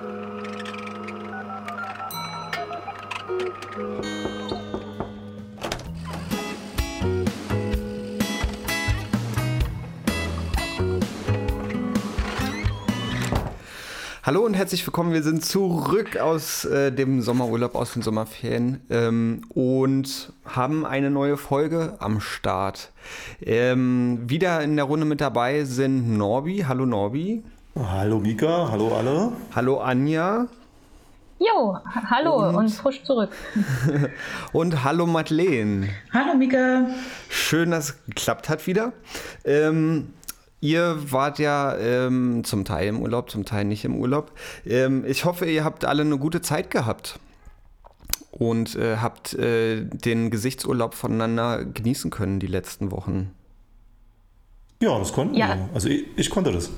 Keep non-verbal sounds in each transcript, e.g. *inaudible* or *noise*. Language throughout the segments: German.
Hallo und herzlich willkommen. Wir sind zurück aus äh, dem Sommerurlaub, aus den Sommerferien ähm, und haben eine neue Folge am Start. Ähm, wieder in der Runde mit dabei sind Norbi. Hallo Norbi. Hallo Mika, hallo alle. Hallo Anja. Jo, hallo und, und frisch zurück. *laughs* und hallo Madeleine. Hallo Mika. Schön, dass es geklappt hat wieder. Ähm, Ihr wart ja ähm, zum Teil im Urlaub, zum Teil nicht im Urlaub. Ähm, ich hoffe, ihr habt alle eine gute Zeit gehabt und äh, habt äh, den Gesichtsurlaub voneinander genießen können die letzten Wochen. Ja, das konnten ja. wir. Also ich, ich, konnte das.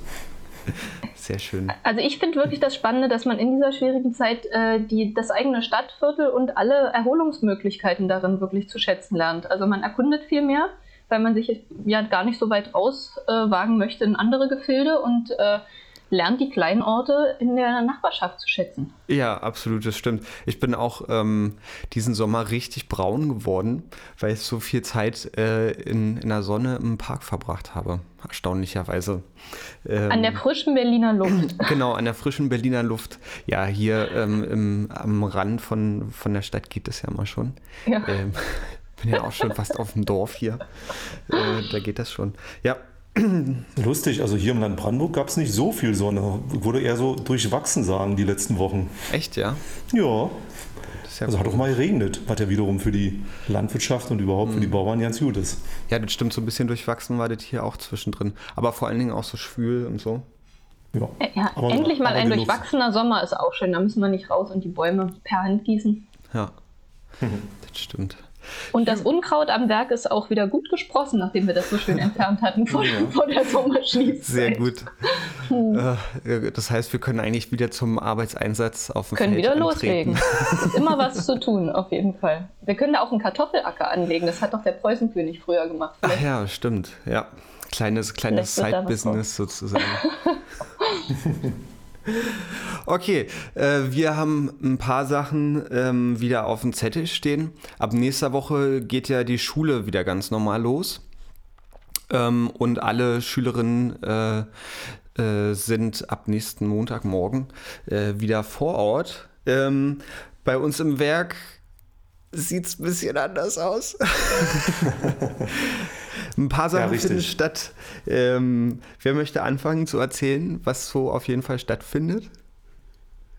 *laughs* Sehr schön. Also ich finde wirklich das Spannende, dass man in dieser schwierigen Zeit äh, die, das eigene Stadtviertel und alle Erholungsmöglichkeiten darin wirklich zu schätzen lernt. Also man erkundet viel mehr weil man sich ja gar nicht so weit rauswagen äh, möchte in andere Gefilde und äh, lernt die kleinen Orte in der Nachbarschaft zu schätzen. Ja, absolut, das stimmt. Ich bin auch ähm, diesen Sommer richtig braun geworden, weil ich so viel Zeit äh, in, in der Sonne im Park verbracht habe, erstaunlicherweise. Ähm, an der frischen Berliner Luft. *clears throat* Genau, an der frischen Berliner Luft. Ja, hier ähm, im, am Rand von, von der Stadt geht es ja mal schon. Ja. Ähm, *laughs* bin ja auch schon fast auf dem Dorf hier. Äh, da geht das schon. Ja. *clears throat* Lustig, also hier im Land Brandenburg gab es nicht so viel Sonne. Wurde eher so durchwachsen sagen die letzten Wochen. Echt, ja? Ja. ja also hat auch mal geregnet, was ja wiederum für die Landwirtschaft und überhaupt mhm. für die mhm. Bauern ganz gut ist. Ja, das stimmt, so ein bisschen durchwachsen war das hier auch zwischendrin. Aber vor allen Dingen auch so schwül und so. Ja, ja aber, endlich mal ein durchwachsener Sommer ist auch schön. Da müssen wir nicht raus und die Bäume per Hand gießen. Ja, *laughs* das stimmt. Und das Unkraut am Werk ist auch wieder gut gesprossen, nachdem wir das so schön entfernt hatten vor, ja. vor der Sommerschließzeit. Sehr gut. Hm. Äh, das heißt, wir können eigentlich wieder zum Arbeitseinsatz auf dem können Feld wieder loslegen. *laughs* Es ist immer was zu tun, auf jeden Fall. Wir können da auch einen Kartoffelacker anlegen. Das hat doch der Preußenkönig früher gemacht. Vielleicht. Ach ja, stimmt. Ja, kleines, kleines Side-Business sozusagen. *laughs* Okay, äh, wir haben ein paar Sachen ähm, wieder auf dem Zettel stehen. Ab nächster Woche geht ja die Schule wieder ganz normal los. Ähm, und alle Schülerinnen äh, äh, sind ab nächsten Montagmorgen äh, wieder vor Ort. Ähm, bei uns im Werk sieht es ein bisschen anders aus. *laughs* *laughs* Ein paar Sachen ja, finden statt. Ähm, wer möchte anfangen zu erzählen, was so auf jeden Fall stattfindet?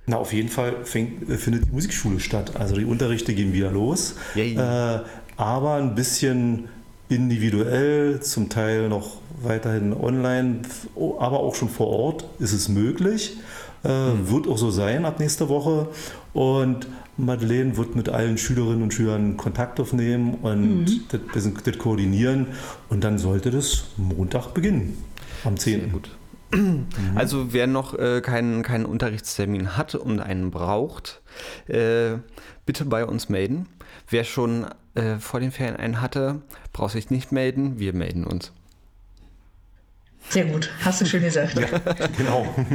Na, auf jeden Fall fängt, äh, findet die Musikschule statt. Also die Unterrichte gehen wieder los. Äh, aber ein bisschen individuell, zum Teil noch weiterhin online, aber auch schon vor Ort ist es möglich. Äh, mhm. Wird auch so sein ab nächster Woche. Und Madeleine wird mit allen Schülerinnen und Schülern Kontakt aufnehmen und mhm. das, das, koordinieren. Und dann sollte das Montag beginnen, am 10. Sehr gut. Mhm. Also wer noch äh, keinen, keinen Unterrichtstermin hat und einen braucht, äh, bitte bei uns melden. Wer schon äh, vor den Ferien einen hatte, braucht sich nicht melden. Wir melden uns. Sehr gut, hast du schön gesagt. ja, genau. *laughs*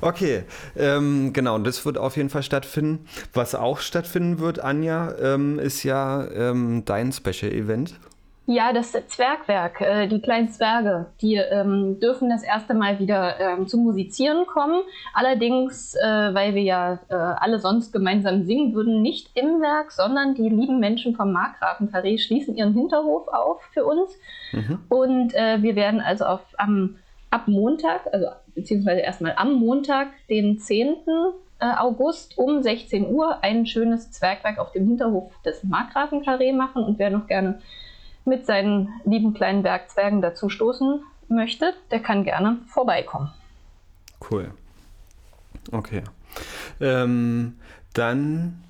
Okay, ähm, genau, das wird auf jeden Fall stattfinden. Was auch stattfinden wird, Anja, ähm, ist ja ähm, dein Special-Event. Ja, das Zwergwerk, äh, die kleinen Zwerge, die ähm, dürfen das erste Mal wieder ähm, zum Musizieren kommen. Allerdings, äh, weil wir ja äh, alle sonst gemeinsam singen würden, nicht im Werk, sondern die lieben Menschen vom Markgrafen Taré schließen ihren Hinterhof auf für uns. Mhm. Und äh, wir werden also auf, am, ab Montag, also beziehungsweise erstmal am Montag, den 10. Äh, August um 16 Uhr ein schönes Zwergwerk auf dem Hinterhof des Markgrafen Carré machen und wer noch gerne mit seinen lieben kleinen Bergzwergen dazu stoßen möchte, der kann gerne vorbeikommen. Cool. Okay. Ähm, dann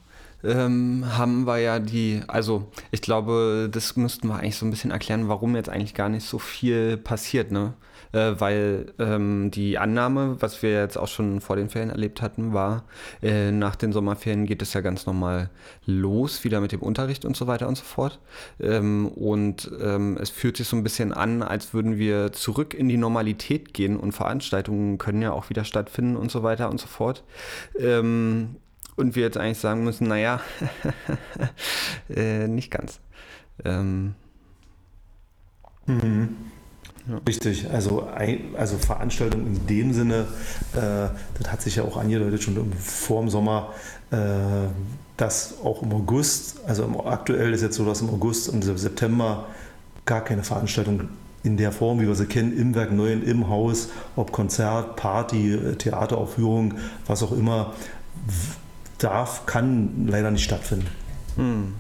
ähm, haben wir ja die, also ich glaube, das müssten wir eigentlich so ein bisschen erklären, warum jetzt eigentlich gar nicht so viel passiert, ne? Äh, weil ähm, die Annahme, was wir jetzt auch schon vor den Ferien erlebt hatten, war, äh, nach den Sommerferien geht es ja ganz normal los, wieder mit dem Unterricht und so weiter und so fort. Ähm, und ähm, es fühlt sich so ein bisschen an, als würden wir zurück in die Normalität gehen und Veranstaltungen können ja auch wieder stattfinden und so weiter und so fort. Ähm, und wir jetzt eigentlich sagen müssen, naja, *laughs* äh, nicht ganz. Ähm, mhm. Ja. Richtig, also, also Veranstaltungen in dem Sinne, äh, das hat sich ja auch angedeutet schon vor dem Sommer, äh, dass auch im August, also aktuell ist jetzt so, dass im August und September gar keine Veranstaltung in der Form, wie wir sie kennen, im Werk Neuen, im Haus, ob Konzert, Party, Theateraufführung, was auch immer, darf, kann leider nicht stattfinden. Hm.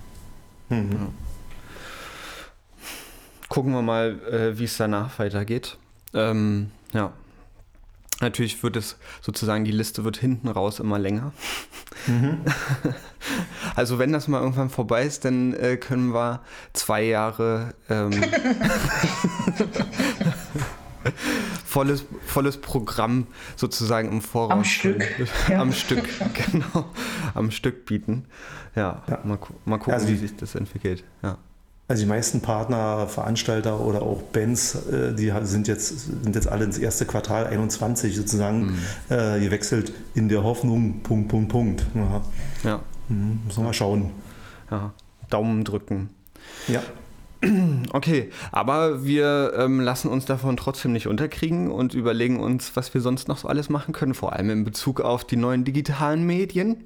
Mhm. Ja gucken wir mal, äh, wie es danach weitergeht. Ähm, ja. Natürlich wird es sozusagen, die Liste wird hinten raus immer länger. Mhm. *laughs* Also wenn das mal irgendwann vorbei ist, dann äh, können wir zwei Jahre ähm, *laughs* volles, volles Programm sozusagen im Voraus. Am Stück. *laughs* Ja. Am Stück, genau. Am Stück bieten. Ja, ja. Mal, mal, gucken, also, wie sich das entwickelt. Ja. Also die meisten Partner, Veranstalter oder auch Bands, äh, die sind jetzt, sind jetzt alle ins erste Quartal 21 sozusagen mhm. äh, gewechselt in der Hoffnung, Punkt, Punkt, Punkt. Ja. ja. Mhm, muss man mal schauen. Ja. Daumen drücken. Ja. *clears throat* Okay, aber wir ähm, lassen uns davon trotzdem nicht unterkriegen und überlegen uns, was wir sonst noch so alles machen können, vor allem in Bezug auf die neuen digitalen Medien.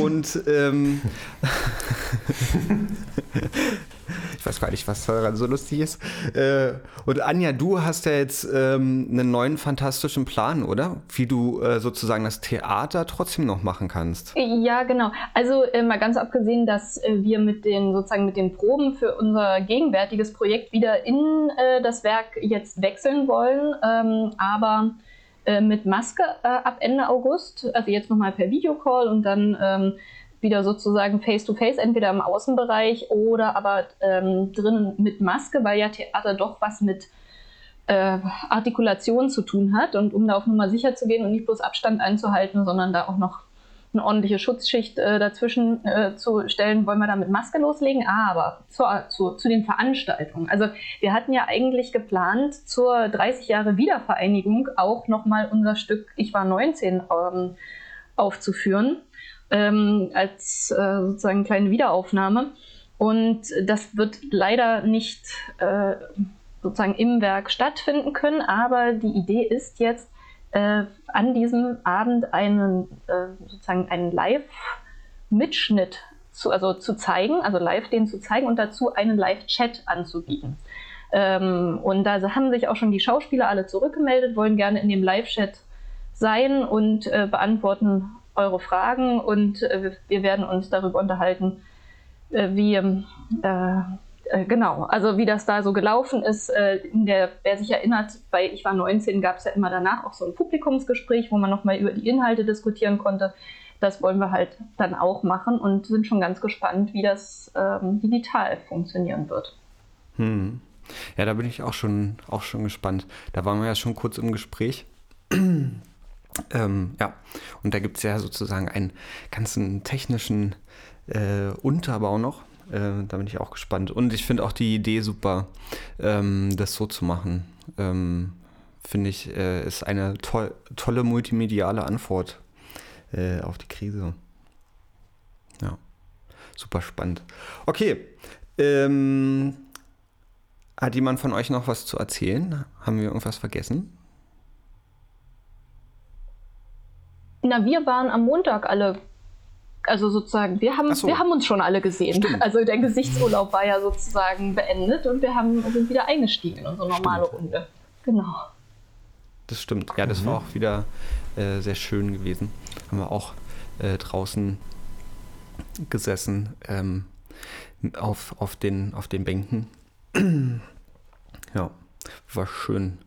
Und ähm, *laughs* *laughs* *laughs* weiß gar nicht, was daran so lustig ist. Äh, und Anja, du hast ja jetzt ähm, einen neuen fantastischen Plan, oder? Wie du äh, sozusagen das Theater trotzdem noch machen kannst. Ja, genau. Also äh, mal ganz abgesehen, dass äh, wir mit den sozusagen mit den Proben für unser gegenwärtiges Projekt wieder in äh, das Werk jetzt wechseln wollen, ähm, aber äh, mit Maske ab Ende August, also jetzt nochmal per Videocall und dann ähm, wieder sozusagen face-to-face, -face, entweder im Außenbereich oder aber ähm, drinnen mit Maske, weil ja Theater doch was mit äh, Artikulation zu tun hat. Und um da auf Nummer sicher zu gehen und nicht bloß Abstand einzuhalten, sondern da auch noch eine ordentliche Schutzschicht äh, dazwischen äh, zu stellen, wollen wir da mit Maske loslegen. Aber zur, zu, zu den Veranstaltungen. Also wir hatten ja eigentlich geplant, zur 30 Jahre Wiedervereinigung auch nochmal unser Stück Ich war 19 ähm, aufzuführen ähm, als äh, sozusagen kleine Wiederaufnahme. Und das wird leider nicht äh, sozusagen im Werk stattfinden können, aber die Idee ist jetzt, äh, an diesem Abend einen, äh, sozusagen einen Live-Mitschnitt zu, also zu zeigen, also live den zu zeigen und dazu einen Live-Chat anzubieten. Ähm, und da haben sich auch schon die Schauspieler alle zurückgemeldet, wollen gerne in dem Live-Chat sein und äh, beantworten eure Fragen und äh, wir werden uns darüber unterhalten, äh, wie äh, äh, genau, also wie das da so gelaufen ist. Äh, der, wer sich erinnert, bei Ich war 19 gab es ja immer danach auch so ein Publikumsgespräch, wo man nochmal über die Inhalte diskutieren konnte. Das wollen wir halt dann auch machen und sind schon ganz gespannt, wie das ähm, digital funktionieren wird. Hm. Ja, da bin ich auch schon, auch schon gespannt. Da waren wir ja schon kurz im Gespräch. Ähm, ja, und da gibt es ja sozusagen einen ganzen technischen äh, Unterbau noch. Äh, da bin ich auch gespannt. Und ich finde auch die Idee super, ähm, das so zu machen. Ähm, finde ich, äh, ist eine to tolle multimediale Antwort äh, auf die Krise. Ja, super spannend. Okay, ähm, hat jemand von euch noch was zu erzählen? Haben wir irgendwas vergessen? Na, wir waren am Montag alle, also sozusagen, wir haben, so. wir haben uns schon alle gesehen. Stimmt. Also der Gesichtsurlaub war ja sozusagen beendet und wir haben, sind wieder eingestiegen in unsere normale stimmt. Runde. Genau. Das stimmt. Ja, das mhm. war auch wieder äh, sehr schön gewesen. Haben wir auch äh, draußen gesessen ähm, auf, auf, den, auf den Bänken. *clears throat* ja, war schön,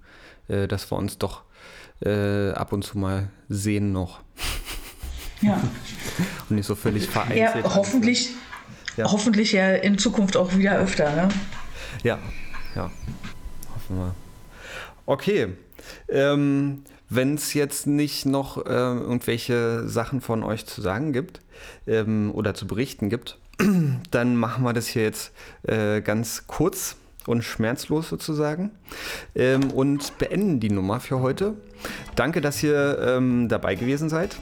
äh, dass wir uns doch äh, ab und zu mal sehen noch. Ja. *laughs* Und nicht so völlig vereinzelt. Ja, hoffentlich, ja. hoffentlich ja in Zukunft auch wieder öfter, ne? Ja, ja. Hoffen wir. Okay. Ähm, Wenn es jetzt nicht noch äh, irgendwelche Sachen von euch zu sagen gibt ähm, oder zu berichten gibt, *clears throat* dann machen wir das hier jetzt äh, ganz kurz und schmerzlos sozusagen ähm, und beenden die Nummer für heute. Danke, dass ihr ähm, dabei gewesen seid.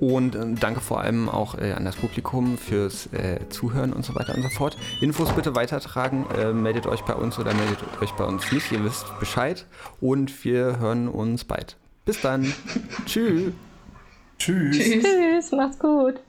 Und äh, danke vor allem auch äh, an das Publikum fürs äh, Zuhören und so weiter und so fort. Infos bitte weitertragen. Äh, meldet euch bei uns oder meldet euch bei uns nicht. Ihr wisst Bescheid. Und wir hören uns bald. Bis dann. *laughs* Tschüss. Tschüss. Tschüss, macht's gut.